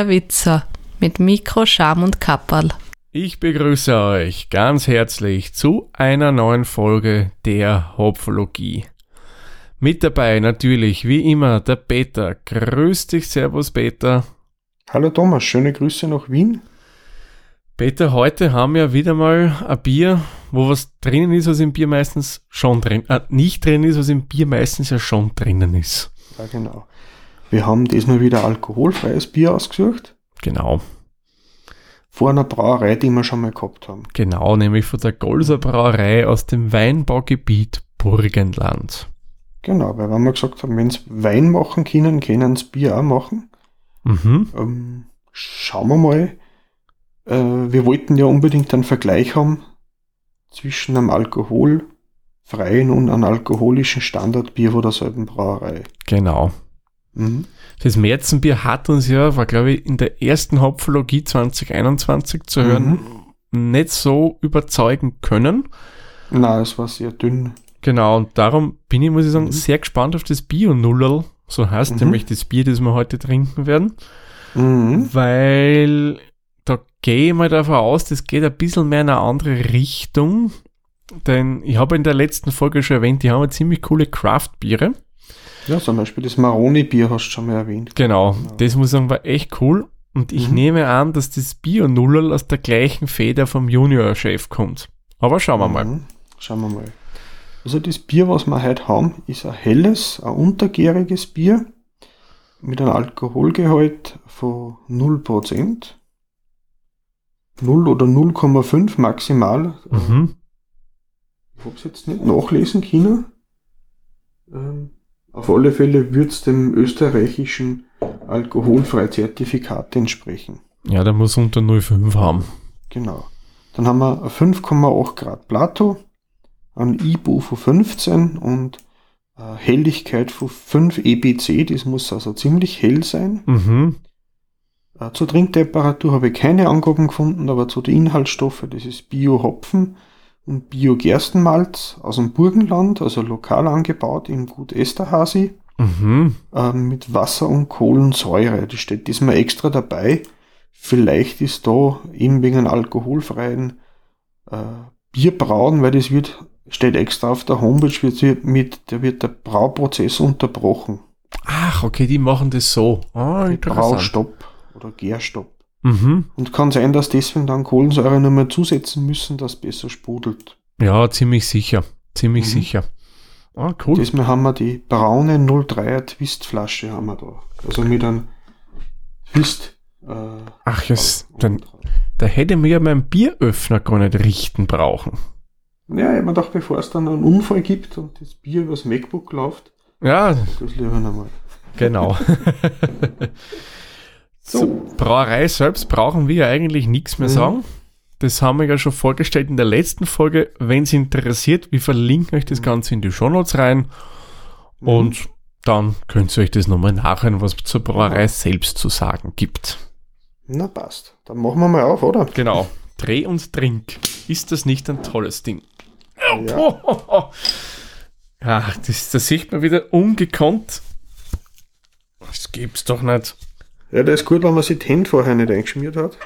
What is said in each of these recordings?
der Witzer mit Mikro, Scham und Kapperl. Ich begrüße euch ganz herzlich zu einer neuen Folge der Hopfologie. Mit dabei natürlich wie immer der Peter. Grüß dich, Servus Peter. Hallo Thomas, schöne Grüße nach Wien. Peter, heute haben wir wieder mal ein Bier, wo was drinnen ist, was im Bier meistens schon drin, äh, nicht drin ist, was im Bier meistens ja schon drinnen ist. Ja, genau. Wir haben diesmal wieder alkoholfreies Bier ausgesucht. Genau. Vor einer Brauerei, die wir schon mal gehabt haben. Genau, nämlich von der Golser Brauerei aus dem Weinbaugebiet Burgenland. Genau, weil wenn wir gesagt haben, wenn sie Wein machen können, können sie Bier auch machen. Mhm. Ähm, schauen wir mal. Äh, wir wollten ja unbedingt einen Vergleich haben zwischen einem alkoholfreien und einem alkoholischen Standardbier von derselben Brauerei. Genau. Mhm. Das Märzenbier hat uns ja, war glaube ich in der ersten Hopfologie 2021 zu hören, nicht so überzeugen können. Na, es war sehr dünn. Genau, und darum bin ich, muss ich sagen, Mhm. sehr gespannt auf das Bio-Nullel. So heißt Mhm. nämlich das Bier, das wir heute trinken werden. Mhm. Weil da gehe ich mal davon aus, das geht ein bisschen mehr in eine andere Richtung. Denn ich habe in der letzten Folge schon erwähnt, die haben eine ziemlich coole Craft-Biere. Ja, zum Beispiel das Maroni-Bier hast du schon mal erwähnt. Genau, Genau. das muss ich sagen, war echt cool. Und ich Mhm. nehme an, dass das Bio-Nullel aus der gleichen Feder vom Junior-Chef kommt. Aber schauen wir mal. Mhm. Schauen wir mal. Also das Bier, was wir heute haben, ist ein helles, ein untergäriges Bier mit einem Alkoholgehalt von 0%. 0 oder 0,5 maximal. Mhm. Ich habe es jetzt nicht nachlesen können. Ähm, auf alle Fälle wird es dem österreichischen Alkoholfreizertifikat entsprechen. Ja, der muss unter 0,5 haben. Genau. Dann haben wir ein 5,8 Grad Plato, ein IBU von 15 und eine Helligkeit von 5 EBC. Das muss also ziemlich hell sein. Mhm. Äh, Zur Trinktemperatur habe ich keine Angaben gefunden, aber zu den Inhaltsstoffen, das ist Bio-Hopfen und Bio-Gerstenmalz aus dem Burgenland, also lokal angebaut im Gut Esterhasi, Mhm. äh, mit Wasser und Kohlensäure. Das steht diesmal extra dabei. Vielleicht ist da eben wegen einem alkoholfreien äh, Bierbrauen, weil das wird, steht extra auf der Homepage, wird mit, da wird der Brauprozess unterbrochen. Ach, okay, die machen das so. Ah, interessant. Braustopp oder Gärstopp. Mhm. Und kann sein, dass deswegen dann Kohlensäure noch mal zusetzen müssen, dass es besser sprudelt. Ja, ziemlich sicher. Ziemlich Mhm. sicher. Ah, cool. Diesmal haben wir die braune 03er Twistflasche haben wir da. Also mit einem Twist. Äh, Ach, yes, dann, da hätte mir ja meinen Bieröffner gar nicht richten brauchen. Ja, ich mir gedacht, bevor es dann einen Unfall gibt und das Bier übers MacBook läuft, Ja, das lieber nochmal. genau. so, Brauerei selbst brauchen wir ja eigentlich nichts mehr Mhm. sagen. Das haben wir ja schon vorgestellt in der letzten Folge. Wenn es interessiert, wir verlinken euch das Ganze in die Shownotes rein. Und dann könnt ihr euch das nochmal nachhören, was zur Brauerei selbst zu sagen gibt. Na passt. Dann machen wir mal auf, oder? Genau. Dreh und Trink. Ist das nicht ein tolles Ding? Ja. Ach, das, das sieht man wieder ungekonnt. Das gibt's doch nicht. Ja, der ist gut, wenn man sich die Hände vorher nicht eingeschmiert hat.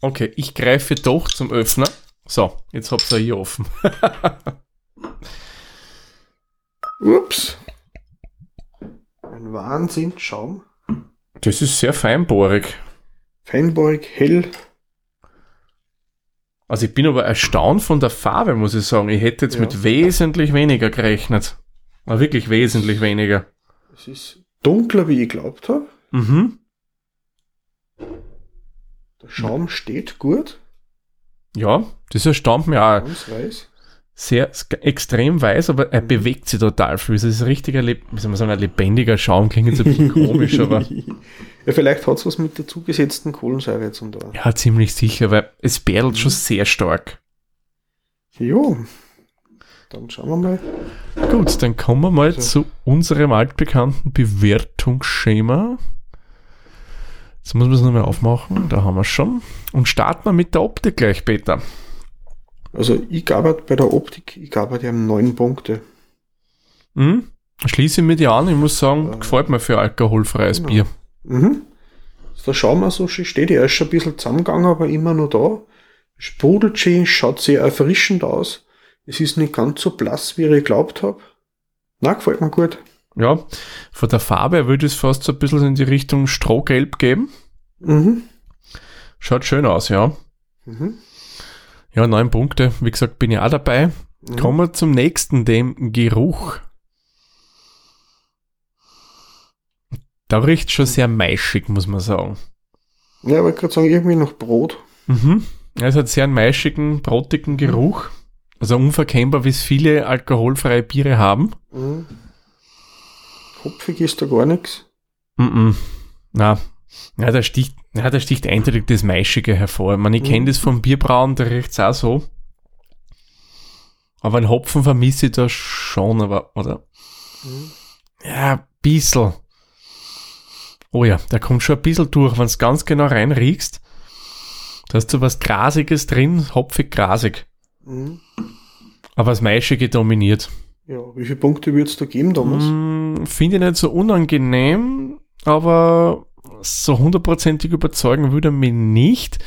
Okay, ich greife doch zum Öffner. So, jetzt habt ihr hier offen. Ups. Ein Wahnsinn, Schaum. Das ist sehr feinbohrig. Feinbohrig, hell. Also ich bin aber erstaunt von der Farbe, muss ich sagen. Ich hätte jetzt Ja. mit wesentlich weniger gerechnet. Aber wirklich wesentlich weniger. Es ist dunkler, wie ich glaubt habe. Mhm. Der Schaum steht gut. Ja, das erstaunt mich auch. Ganz weiß. Sehr extrem weiß, aber er bewegt sich total viel. Es ist ein richtiger, wie soll man sagen, ein lebendiger Schaum. Klingt jetzt ein bisschen komisch, aber ja, vielleicht hat es was mit der zugesetzten Kohlensäure zu tun. ja, ziemlich sicher, weil es bärtelt schon sehr stark. Jo. Dann schauen wir mal. Gut, dann kommen wir mal So. zu unserem altbekannten Bewertungsschema. Jetzt muss man es nochmal aufmachen, da haben wir es schon. Und starten wir mit der Optik gleich, Peter. Also ich gab bei der Optik, ich gab ihm neun Punkte. Hm? Schließe ich mit dir an, ich muss sagen, Ja. gefällt mir für alkoholfreies Genau. Bier. Mhm. Der Schaum so schön steht, ist schon ein bisschen zusammengegangen, aber immer noch da. Sprudelt schön, schaut sehr erfrischend aus. Es ist nicht ganz so blass, wie ich geglaubt habe. Na, gefällt mir gut. Ja, von der Farbe würde ich es fast so ein bisschen in die Richtung Strohgelb geben. Mhm. Schaut schön aus, ja. Mhm. Ja, neun Punkte. Wie gesagt, bin ich auch dabei. Mhm. Kommen wir zum nächsten, dem Geruch. Da riecht schon sehr maischig, muss man sagen. Ja, ich wollte gerade sagen, irgendwie noch Brot. Mhm. Es hat sehr einen maischigen, brotigen Geruch. Also unverkennbar, wie es viele alkoholfreie Biere haben. Mhm. Hopfig ist da gar nichts. Mhm. Na, ja, da sticht, ja, da sticht eindeutig das Maischige hervor. Ich, meine, ich Mhm. kenne das vom Bierbrauen, da riecht es auch so. Aber einen Hopfen vermisse ich da schon, aber, oder? Mhm. Ja, ein bisschen. Oh ja, der kommt schon ein bisschen durch, wenn du ganz genau reinriechst. Da hast du was Grasiges drin, hopfig grasig. Mhm. Aber das Maischige dominiert. Ja, wie viele Punkte wird es da geben, Thomas? Mm, Finde ich nicht so unangenehm, aber so hundertprozentig überzeugen würde er mich nicht.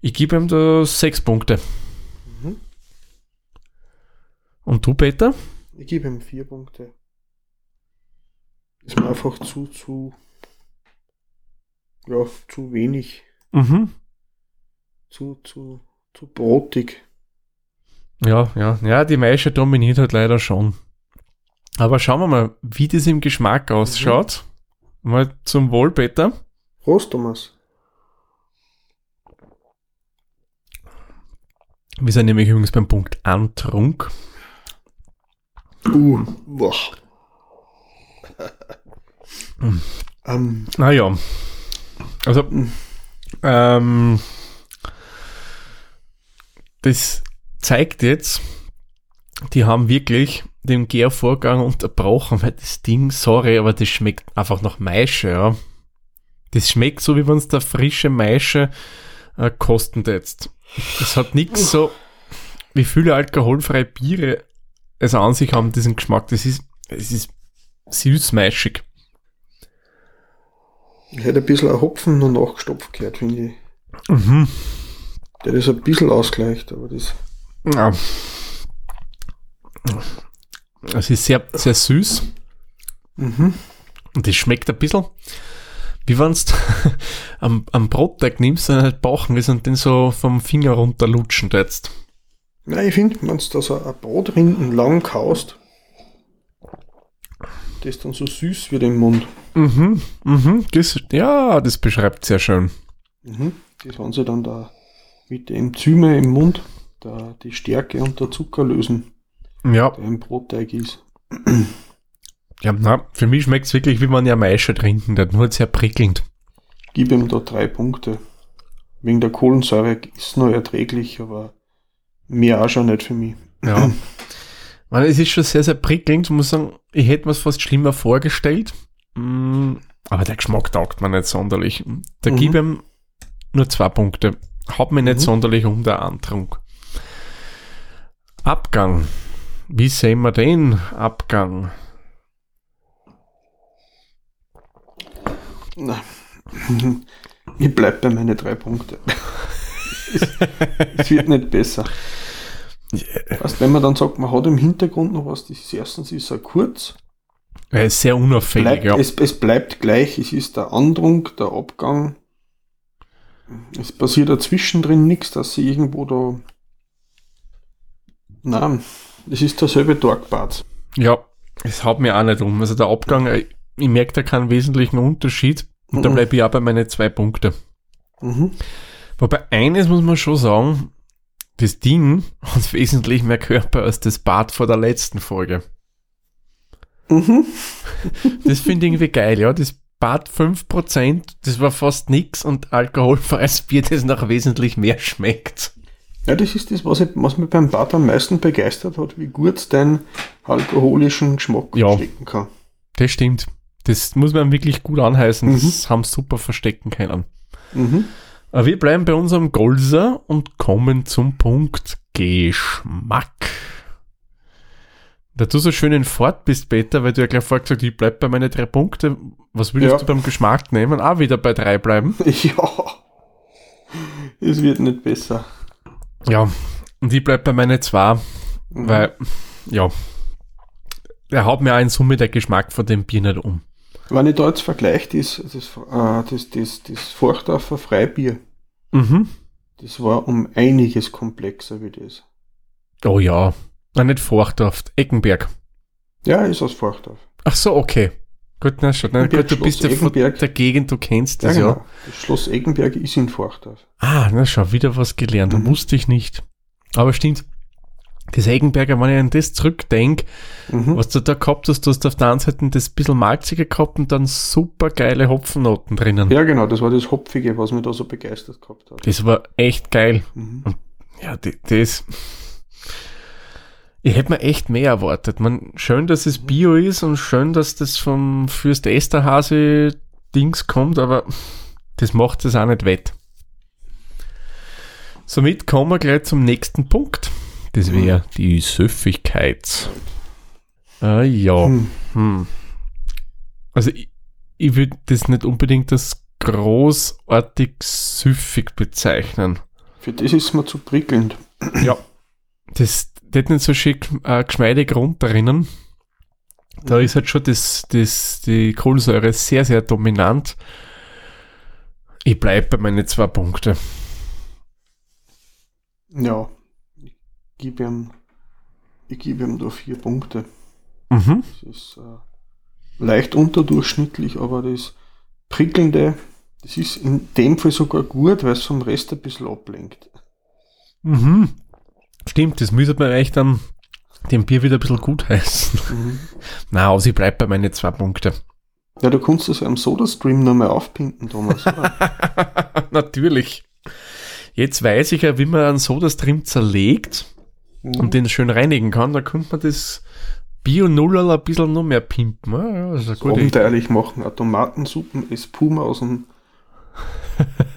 Ich gebe ihm da sechs Punkte. Mhm. Und du, Peter? Ich gebe ihm vier Punkte. Ist mir einfach zu, zu, ja, zu wenig, Mhm. zu, zu, zu brotig. Ja, ja, ja, die Maische dominiert halt leider schon. Aber schauen wir mal, wie das im Geschmack ausschaut. Mal zum Wohl, Peter. Prost, Thomas. Wir sind nämlich übrigens beim Punkt Antrunk. Uh, boah. ähm, Naja. Also, ähm, das zeigt jetzt, die haben wirklich den Gärvorgang unterbrochen, weil das Ding, sorry, aber das schmeckt einfach nach Maische, ja. Das schmeckt so, wie wenn es da frische Maische äh, kosten jetzt. Das hat nichts so, wie viele alkoholfreie Biere es an sich haben, diesen Geschmack. Das ist, es ist süß-maischig. ich hätte ein bisschen ein Hopfen noch nachgestopft gehört, finde ich. Mhm. Der das ein bisschen ausgleicht, aber das. Ja. Es ist sehr, sehr süß Mhm. und es schmeckt ein bisschen, wie wenn du am, am Brotteig nimmst und halt bachen ist und den so vom Finger runter lutschen jetzt. Nein, ich finde, wenn du da so ein Brotrinden lang kaust, das dann so süß wird im Mund. Mhm, mhm, das, ja, das beschreibt sehr schön. Mhm. Das haben sie dann da mit den Enzyme im Mund, da die Stärke und der Zucker lösen, Ja, der im Brotteig ist. ja, na, für mich schmeckt es wirklich, wie man ja Maische trinken, der nur sehr prickelnd. Gib ihm da drei Punkte. Wegen der Kohlensäure ist noch erträglich, aber mehr auch schon nicht für mich. Ja. Man, es ist schon sehr, sehr prickelnd. Ich muss sagen, ich hätte mir es fast schlimmer vorgestellt. Mm, Aber der Geschmack taugt mir nicht sonderlich. Da Mhm. gebe ich ihm nur zwei Punkte. Hat mir nicht Mhm. sonderlich um der Antrunk. Abgang. Wie sehen wir den Abgang? Na, ich bleib bei meinen drei Punkte. es, es wird nicht besser. Weißt, wenn man dann sagt, man hat im Hintergrund noch was, das ist erstens ist er kurz, Er ist sehr unauffällig, bleibt, ja. es, es bleibt gleich, es ist der Andrunk, der Abgang. Es passiert dazwischen drin nichts, dass sie irgendwo da. Nein, es ist derselbe Torquebad. Ja, es haut mir auch nicht um. Also der Abgang, äh, ich merke da keinen wesentlichen Unterschied. Und da Mhm. bleibe ich auch bei meinen zwei Punkte. Mhm. Wobei eines muss man schon sagen, das Ding hat wesentlich mehr Körper als das Bad vor der letzten Folge. Mhm. Das finde ich irgendwie geil, ja. Das Bad 5%, das war fast nix und alkoholfreies Bier, das nach wesentlich mehr schmeckt. Ja, das ist das, was, ich, was mich beim Bad am meisten begeistert hat, wie gut dein alkoholischen Geschmack Ja. verstecken kann. Das stimmt. Das muss man wirklich gut anheißen. Mhm. Das haben sie super verstecken können. Mhm. Aber wir bleiben bei unserem Golser und kommen zum Punkt Geschmack. Da du so schön in Fort bist, Peter, weil du ja gleich vorher gesagt hast, ich bleib bei meinen drei Punkte. Was würdest Ja. du beim Geschmack nehmen? Auch wieder bei drei bleiben. Ja. Es wird nicht besser. Ja, und ich bleib bei meinen zwei, Mhm. weil, ja, er haut mir auch in Summe der Geschmack von dem Bier nicht um. Wenn ich da jetzt vergleiche, das, das, äh, das, das, das Forchdorfer Freibier, Mhm. das war um einiges komplexer wie das. Oh ja, na nicht Forchdorf, Eckenberg. Ja, ist aus Forchdorf. Ach so, okay. Gut, na schon. Eckenberg, gut, du bist ja von der Gegend, du kennst das ja. genau. Das Schloss Eggenberg ist in Forchdorf. Ah, na schau, wieder was gelernt. Mhm. Wusste ich nicht. Aber stimmt. Das Eggenberger, wenn ich an das zurückdenke, Mhm. was du da gehabt hast, du hast auf der einen Seite das bisschen malzige gehabt und dann super geile Hopfennoten drinnen. Ja, genau, das war das Hopfige, was mich da so begeistert gehabt hat. Das war echt geil. Mhm. Ja, das. Ich hätte mir echt mehr erwartet. Man, schön, dass es Bio ist und schön, dass das vom Fürst Esterhase Dings kommt, aber das macht es auch nicht wett. Somit kommen wir gleich zum nächsten Punkt. Das wäre die Süffigkeit. Ah, ja. Hm. Hm. Also ich, ich würde das nicht unbedingt als großartig süffig bezeichnen. Für das ist mir zu prickelnd. Ja. Das das nicht so schick äh, geschmeidig runterrinnen. Da ist halt schon das, das, die Kohlensäure sehr, sehr dominant. Ich bleibe bei meinen zwei Punkte. Ja, ich gebe ihm, ich gebe ihm da vier Punkte. Mhm. Das ist äh, leicht unterdurchschnittlich, aber das Prickelnde, das ist in dem Fall sogar gut, weil es vom Rest ein bisschen ablenkt. Mhm. Stimmt, das müsste man echt dann dem Bier wieder ein bisschen gut heißen. Mhm. Na, also ich bleibe bei meinen zwei Punkte. Ja, du kannst das am Soda-Stream nochmal aufpinken, Thomas. Natürlich. Jetzt weiß ich ja, wie man einen Sodastream zerlegt und den schön reinigen kann. Da könnte man das Bio-Nuller ein bisschen noch mehr pimpen. Ja, ja, das ist eine gute Idee. machen. Eine Tomatensuppen Espuma aus dem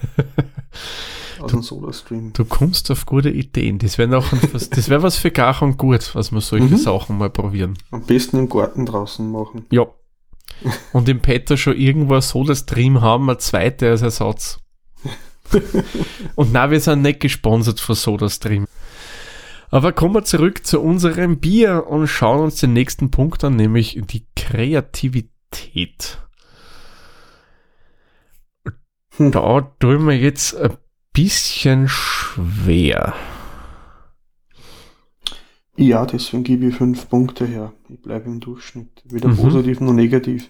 aus dem Soda-Stream. Du kommst auf gute Ideen. Das wäre noch ein, was, das wäre was für Gach und gut, was wir solche Mhm. Sachen mal probieren. Am besten im Garten draußen machen. Ja. Und im Peter schon irgendwo ein Soda-Stream haben, ein zweiter als Ersatz. und na, wir sind nicht gesponsert von SodaStream. Aber kommen wir zurück zu unserem Bier und schauen uns den nächsten Punkt an, nämlich die Kreativität. Hm. Da tun wir jetzt ein bisschen schwer. Ja, deswegen gebe ich fünf Punkte her. Ich bleibe im Durchschnitt. Weder Mhm. positiv noch negativ.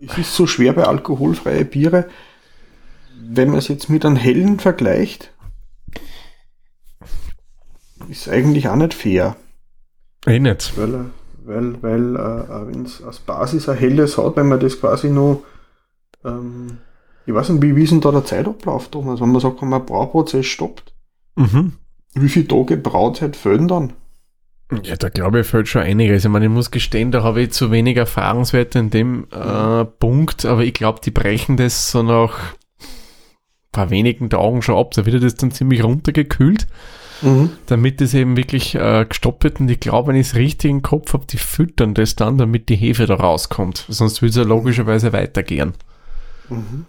Es ist so schwer bei alkoholfreie Biere, wenn man es jetzt mit einem hellen vergleicht, ist eigentlich auch nicht fair. Eh nicht. Weil, weil, weil äh, wenn es als Basis ein helles hat, wenn man das quasi noch, ähm, ich weiß nicht, wie, wie ist denn da der Zeitablauf, Thomas? Wenn man sagt, wenn man Brauprozess stoppt, Mhm. wie viele Tage Brauzeit fehlen dann? Ja, da glaube ich fällt schon einiges. Ich meine, ich muss gestehen, da habe ich zu wenig Erfahrungswerte in dem äh, Punkt, aber ich glaube, die brechen das so nach ein paar wenigen Tagen schon ab. Da wird das dann ziemlich runtergekühlt, Mhm. damit es eben wirklich äh, gestoppt wird. Und ich glaube, wenn ich es richtig im Kopf habe, die füttern das dann, damit die Hefe da rauskommt. Sonst würde es ja logischerweise weitergehen. Mhm.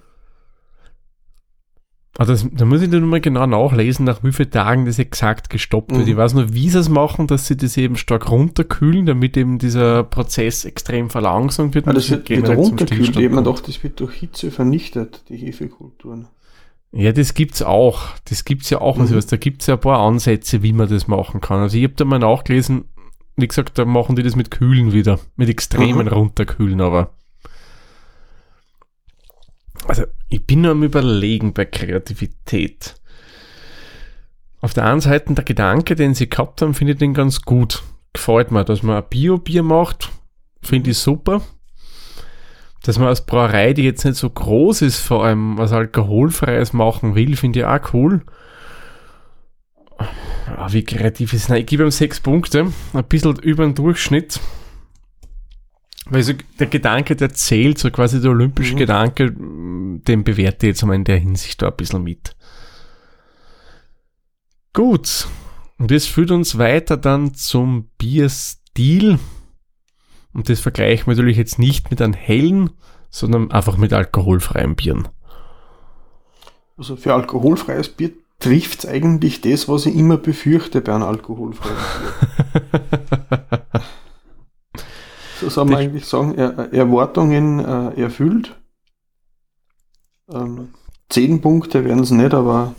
Aber das, da muss ich dann mal genau nachlesen, nach wie vielen Tagen das exakt gestoppt wird. Mhm. Ich weiß nur, wie sie es machen, dass sie das eben stark runterkühlen, damit eben dieser Prozess extrem verlangsamt wird. Und das wird, wird runterkühlt. Kommt. gedacht, das wird durch Hitze vernichtet, die Hefekulturen. Ja, das gibt's auch. Das gibt's ja auch. Also, Mhm. was, da gibt's ja ein paar Ansätze, wie man das machen kann. Also ich habe da mal nachgelesen, wie gesagt, da machen die das mit Kühlen wieder. Mit extremen Mhm. Runterkühlen, aber. Also, ich bin nur am Überlegen bei Kreativität. Auf der einen Seite der Gedanke, den sie gehabt haben, finde ich den ganz gut. Gefällt mir, dass man ein Bio-Bier macht, finde ich super. Dass man als Brauerei, die jetzt nicht so groß ist, vor allem was Alkoholfreies machen will, finde ich auch cool. Ah, wie kreativ ist es? Ich gebe ihm sechs Punkte, ein bisschen über den Durchschnitt. Weil so der Gedanke, der zählt, so quasi der olympische Mhm. Gedanke, den bewerte ich jetzt einmal in der Hinsicht da ein bisschen mit. Gut, Und das führt uns weiter dann zum Bierstil. Und das vergleichen wir natürlich jetzt nicht mit einem hellen, sondern einfach mit alkoholfreien Bieren. Also für alkoholfreies Bier trifft es eigentlich das, was ich immer befürchte bei einem alkoholfreien Bier. so soll man eigentlich sagen, er, Erwartungen äh, erfüllt. Ähm, zehn Punkte werden es nicht, aber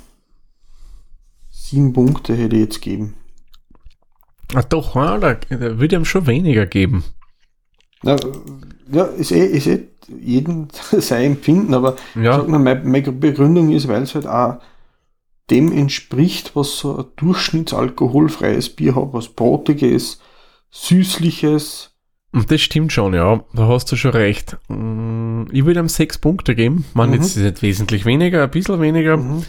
sieben Punkte hätte ich jetzt geben. Ach doch, ja, da, da würde ihm schon weniger geben. Na, ja, ist eh, ist eh jeden sein Empfinden, aber Ja. sag mal, meine, meine Begründung ist, weil es halt auch dem entspricht, was so ein durchschnittsalkoholfreies Bier hat, was Brotiges, Süßliches. Das stimmt schon, ja. Da hast du schon recht. Mm, Ich würde ihm sechs Punkte geben. Man, Mhm. jetzt ist es nicht wesentlich weniger, ein bisschen weniger. Mhm.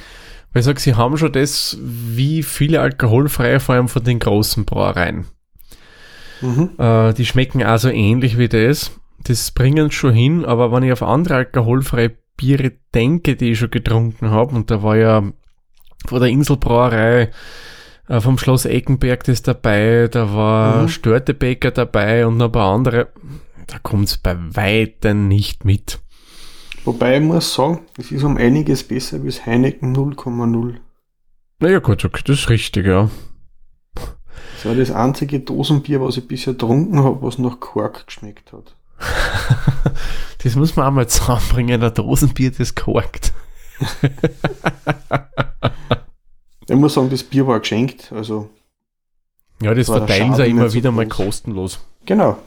Weil ich sage, sie haben schon das, wie viele alkoholfreie, vor allem von den großen Brauereien. Mhm. Äh, die schmecken also ähnlich wie das. Das bringen schon hin, aber wenn ich auf andere alkoholfreie Biere denke, die ich schon getrunken habe, und da war ja von der Inselbrauerei äh, vom Schloss Eckenberg das dabei, da war Mhm. Störtebeker dabei und noch ein paar andere, da kommt es bei weitem nicht mit. Wobei ich muss sagen, es ist um einiges besser das Heineken 0,0. Naja gut, okay, das ist richtig, ja. Das war das einzige Dosenbier, was ich bisher getrunken habe, was nach Kork geschmeckt hat. Das muss man einmal zusammenbringen, ein Dosenbier, das korkt. Ich muss sagen, das Bier war geschenkt, also Ja, das verteilen sie immer nicht so wieder mal kostenlos. genau.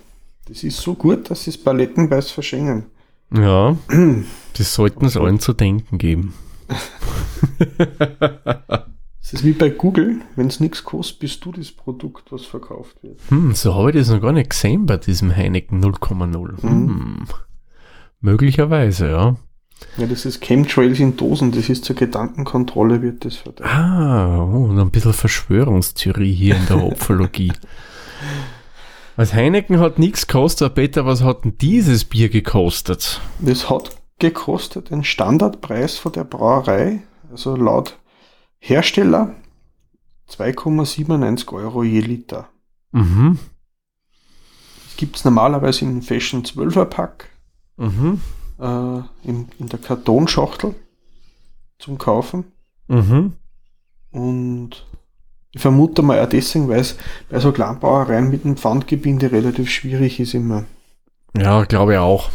Das ist so gut, dass sie es palettenweise verschenken. Ja, das sollten es allen zu denken geben. Es ist wie bei Google, wenn es nichts kostet, bist du das Produkt, was verkauft wird. Hm, so habe ich das noch gar nicht gesehen bei diesem Heineken 0,0. Hm. Möglicherweise, ja. Ja, das ist Chemtrails in Dosen, das ist zur Gedankenkontrolle, wird das verteilt. Ah, oh, und ein bisschen Verschwörungstheorie hier in der Hopfologie. Als Heineken hat nichts gekostet, aber Peter, was hat denn dieses Bier gekostet? Das hat gekostet den Standardpreis von der Brauerei, also laut Hersteller 2,97 Euro je Liter. Mhm, Das gibt es normalerweise im Fashion 12er Pack, mhm, äh, in, in der Kartonschachtel zum Kaufen. mhm. Und ich vermute mal auch deswegen, weil es bei so Kleinbrauereien mit dem Pfandgebinde relativ schwierig ist immer. Ja, glaube ich auch.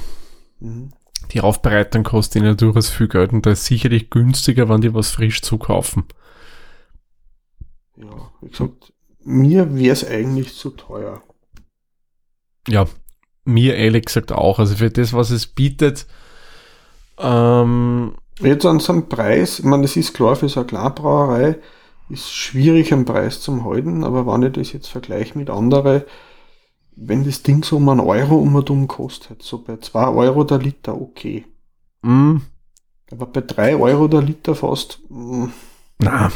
Mhm. Die Aufbereitung kostet ihnen durchaus viel Geld und da ist sicherlich günstiger, wenn die was frisch zukaufen. Ja, wie gesagt, mir wäre es eigentlich zu teuer. Ja, mir ehrlich gesagt auch. Also für das, was es bietet, ähm, Jetzt an so einem Preis, ich meine, das ist klar, für so eine Kleinbrauerei ist schwierig, einen Preis zu halten, aber wenn ich das jetzt vergleiche mit anderen, wenn das Ding so um einen Euro um und um kostet, so bei 2 Euro der Liter, okay. mh, Aber bei 3 Euro der Liter fast, mm, na,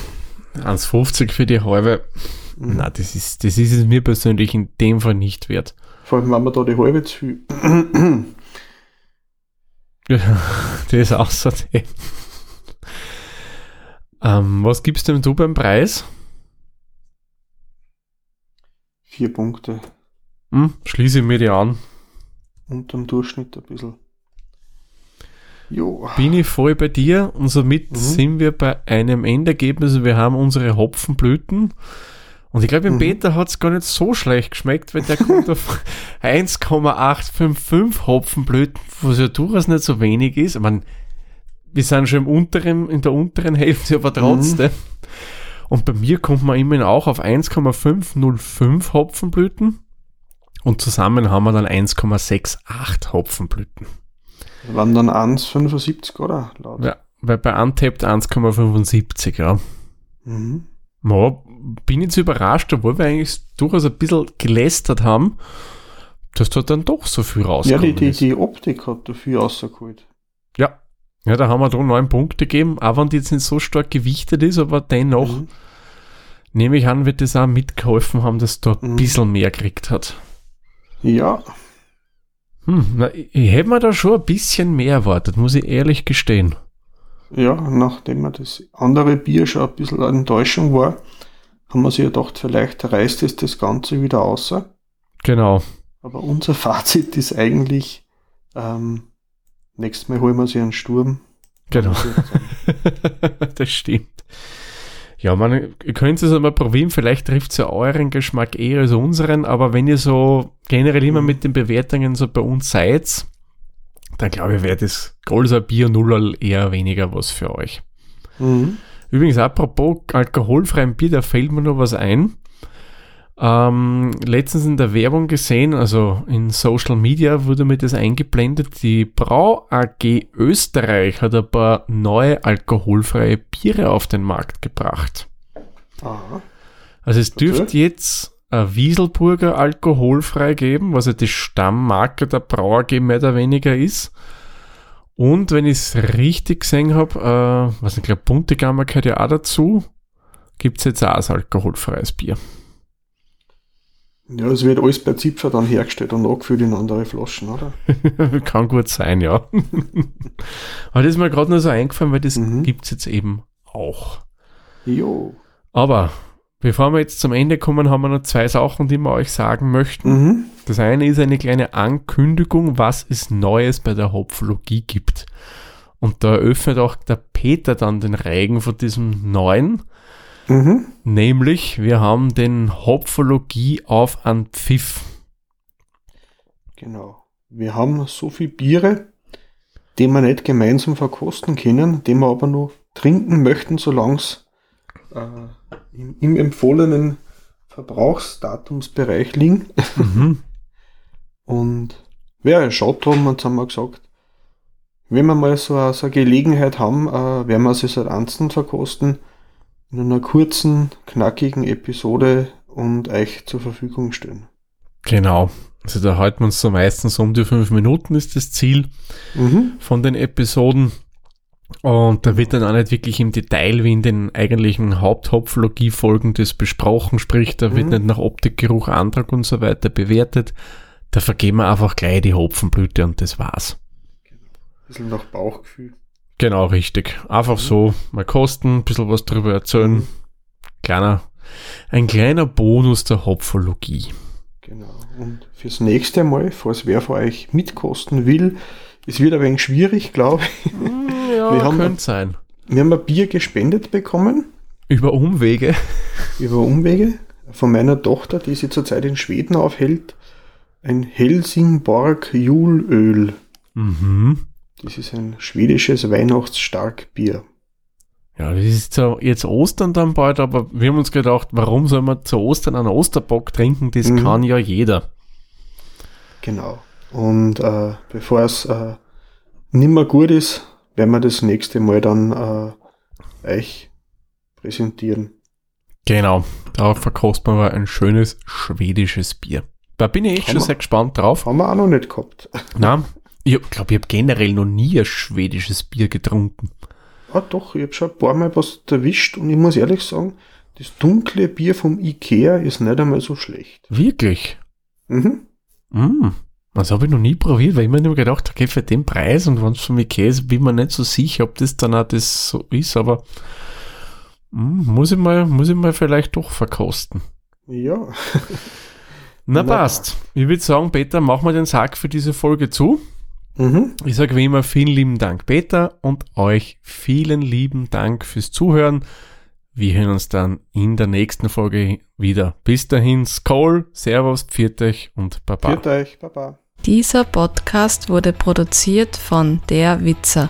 1,50 für die halbe, mm. na, das ist, das ist es mir persönlich in dem Fall nicht wert. Vor allem, wenn man da die halbe zu das ist außerdem. ähm, was gibst denn du beim Preis? Vier Punkte. Hm, schließe ich mir die an. Unterm Durchschnitt ein bisschen. Jo. Bin ich voll bei dir und somit Mhm. sind wir bei einem Endergebnis. Wir haben unsere Hopfenblüten. Und ich glaube, im Mhm. Peter hat es gar nicht so schlecht geschmeckt, weil der kommt auf 1,855 Hopfenblüten, was ja durchaus nicht so wenig ist. Ich meine, wir sind schon im unteren, in der unteren Hälfte, aber trotzdem. Und bei mir kommt man immerhin auch auf 1,505 Hopfenblüten. Und zusammen haben wir dann 1,68 Hopfenblüten. Waren dann 1,75 oder? Laut. Ja, weil bei Untapped 1,75, ja. Mhm. Ja, bin jetzt überrascht, obwohl wir eigentlich durchaus ein bisschen gelästert haben, dass da dann doch so viel Ja, rauskommt. die, die, die Optik hat dafür rausgeholt. ja. ja, da haben wir da neun Punkte gegeben, auch wenn die jetzt nicht so stark gewichtet ist, aber dennoch Mhm. nehme ich an, wird das auch mitgeholfen haben, dass da ein Mhm. bisschen mehr gekriegt hat. Ja, Hm, na, ich, ich hätte mir da schon ein bisschen mehr erwartet, muss ich ehrlich gestehen. ja, nachdem mir das andere Bier schon ein bisschen Enttäuschung war, haben wir sich ja gedacht, vielleicht reißt es das Ganze wieder außer. Genau. Aber unser Fazit ist eigentlich, ähm, nächstes Mal holen wir sie einen Sturm. Genau. das stimmt. Ja, man, ihr könnt es einmal probieren, vielleicht trifft es ja euren Geschmack eher als unseren, aber wenn ihr so generell immer mit den Bewertungen so bei uns seid, dann glaube ich, wäre das Golser Bier Null eher weniger was für euch. Mhm. Übrigens, apropos alkoholfreiem Bier, da fällt mir noch was ein. Ähm, letztens in der Werbung gesehen, also in Social Media wurde mir das eingeblendet. Die Brau AG Österreich hat ein paar neue alkoholfreie Biere auf den Markt gebracht. Aha. Also es Okay. dürfte jetzt ein Wieselburger alkoholfrei geben, was ja die Stammmarke der Brau AG mehr oder weniger ist. Und wenn ich es richtig gesehen habe, äh, was ich glaube, Buntegammer gehört ja auch dazu, gibt es jetzt auch ein alkoholfreies Bier. Ja, es wird alles bei Zipfer dann hergestellt und angefüllt in andere Flaschen, oder? Kann gut sein, ja. Aber das ist mir gerade nur so eingefallen, weil das Mhm. gibt's jetzt eben auch. Jo. Aber bevor wir jetzt zum Ende kommen, haben wir noch zwei Sachen, die wir euch sagen möchten. Mhm. Das eine ist eine kleine Ankündigung, was es Neues bei der Hopfologie gibt. Und da eröffnet auch der Peter dann den Reigen von diesem neuen. Mhm. Nämlich, wir haben den Hopfologie auf an Pfiff. Genau. Wir haben so viel Biere, die wir nicht gemeinsam verkosten können, die wir aber nur trinken möchten, solange es äh, im, im empfohlenen Verbrauchsdatumsbereich liegen. Mhm. Und wäre schade drum, und haben wir gesagt, wenn wir mal so eine, so eine Gelegenheit haben, äh, werden wir sie seit einzeln verkosten, in einer kurzen, knackigen Episode und euch zur Verfügung stellen. Genau. Also da halten wir uns so meistens um die fünf Minuten ist das Ziel Mhm. von den Episoden. Und da wird dann auch nicht wirklich im Detail wie in den eigentlichen Haupthopfologie-Folgen das besprochen, sprich, da wird Mhm. nicht nach Optik, Geruch, Antrag und so weiter bewertet. Da vergeben wir einfach gleich die Hopfenblüte und das war's. Ein bisschen nach Bauchgefühl. Genau, richtig. Einfach so mal kosten, ein bisschen was drüber erzählen. Kleiner, ein kleiner Bonus der Hopfologie. Genau. Und fürs nächste Mal, falls wer von euch mitkosten will, es wird ein wenig schwierig, glaube ich. Ja, Wir haben- könnte sein. Wir haben ein Bier gespendet bekommen, Über Umwege. über Umwege, von meiner Tochter, die sich zurzeit in Schweden aufhält. Ein Helsingborg Julöl. Mhm. Das ist ein schwedisches Weihnachtsstarkbier. Ja, das ist jetzt Ostern dann bald, aber wir haben uns gedacht, warum soll man zu Ostern einen Osterbock trinken? Das Mhm. kann ja jeder. Genau. Und äh, bevor es äh, nimmer gut ist, werden wir das nächste Mal dann äh, euch präsentieren. Genau. Da verkostet man mal ein schönes schwedisches Bier. Da bin ich echt schon sehr gespannt drauf. Haben wir auch noch nicht gehabt. Na, ich glaube, ich habe generell noch nie ein schwedisches Bier getrunken. Ah doch, ich habe schon ein paar Mal was erwischt und ich muss ehrlich sagen, das dunkle Bier vom Ikea ist nicht einmal so schlecht. Wirklich? Mhm. Mm. Das habe ich noch nie probiert, weil ich mir immer gedacht okay, für den Preis und wenn es für mich Käse, bin mir nicht so sicher, ob das dann auch das so ist, aber mm, muss ich mal, muss ich mal vielleicht doch verkosten. Ja. Na passt. Ich würde sagen, Peter, machen wir den Sack für diese Folge zu. Mhm. Ich sage wie immer vielen lieben Dank, Peter, und euch vielen lieben Dank fürs Zuhören. Wir hören uns dann in der nächsten Folge wieder. Bis dahin, Skoll, Servus, Pfiat euch und Baba. Führt euch. Baba. Dieser Podcast wurde produziert von Der Witzer.